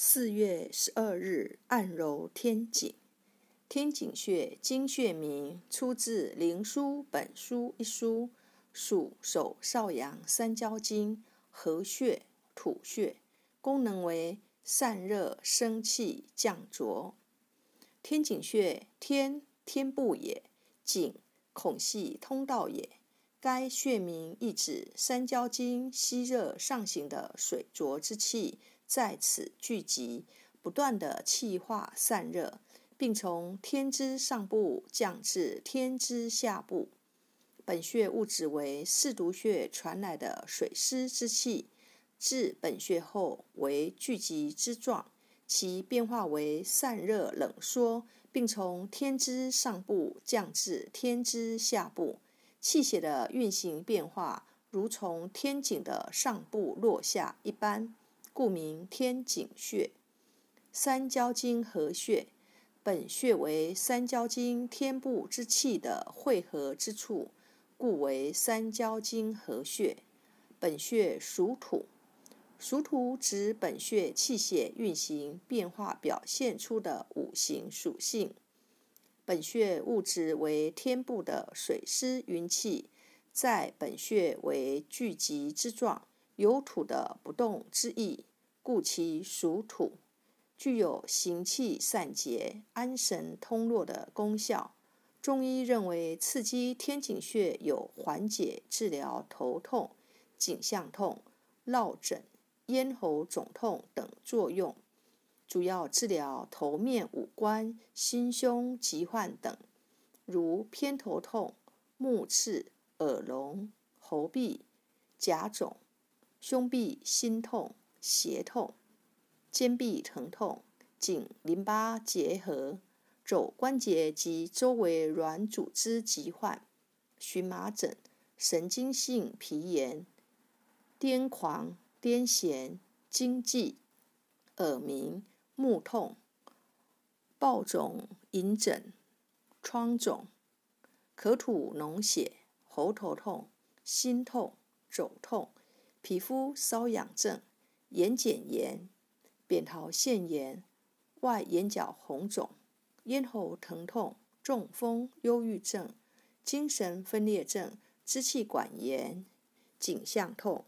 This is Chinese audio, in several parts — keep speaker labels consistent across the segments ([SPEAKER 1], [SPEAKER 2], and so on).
[SPEAKER 1] 四月十二日，按揉天井。天井穴，经穴名，出自《灵枢·本书》一书，属手少阳三焦经，合穴，土穴，功能为散热生气、降浊。天井穴，天，天部也；井，孔隙通道也。该穴名意指三焦经吸热上行的水浊之气。在此聚集，不断的气化散热，并从天之上部降至天之下部。本穴物质为四毒穴传来的水湿之气，至本穴后为聚集之状，其变化为散热冷缩，并从天之上部降至天之下部。气血的运行变化，如从天井的上部落下一般。故名天井穴，三焦经合穴。本穴为三焦经天部之气的汇合之处，故为三焦经合穴。本穴属土，属土指本穴气血运行变化表现出的五行属性。本穴物质为天部的水湿云气，在本穴为聚集之状。有土的不动之意，故其属土，具有行气散结、安神通络的功效。中医认为，刺激天井穴有缓解、治疗头痛、颈项痛、落枕、咽喉肿痛等作用，主要治疗头面五官、心胸疾患等，如偏头痛、目赤、耳聋、喉痹、甲肿。胸痹心痛、胁痛、肩臂疼痛、颈淋巴结核、肘关节及周围软组织疾患、荨麻疹、神经性皮炎、癫狂、癫痫、惊悸、耳鸣、目痛、暴肿、隐疹、疮肿、咳吐脓血、喉头痛、心痛、肘痛。皮肤瘙痒症、眼睑炎、扁桃腺炎、外眼角红肿、咽喉疼痛、中风、忧郁症、精神分裂症、支气管炎、颈项痛。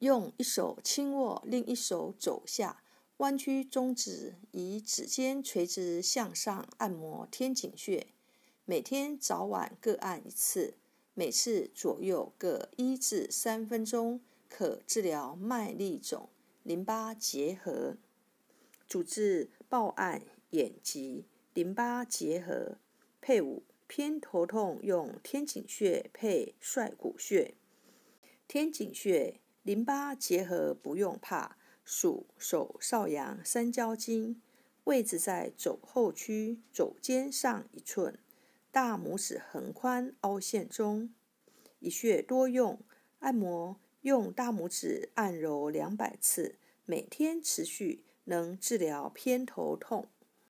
[SPEAKER 1] 用一手轻握，另一手肘下，弯曲中指，以指尖垂直向上按摩天井穴，每天早晚各按一次。每次左右各一至三分钟，可治疗脉力肿、淋巴结核。主治暴按眼疾、淋巴结核。配伍偏头痛用天井穴配率谷穴。天井穴淋巴结核不用怕，属手少阳三焦经，位置在肘后区肘尖上一寸。大拇指横宽凹陷中，一穴多用，按摩用大拇指按揉两百次，每天持续，能治疗偏头痛。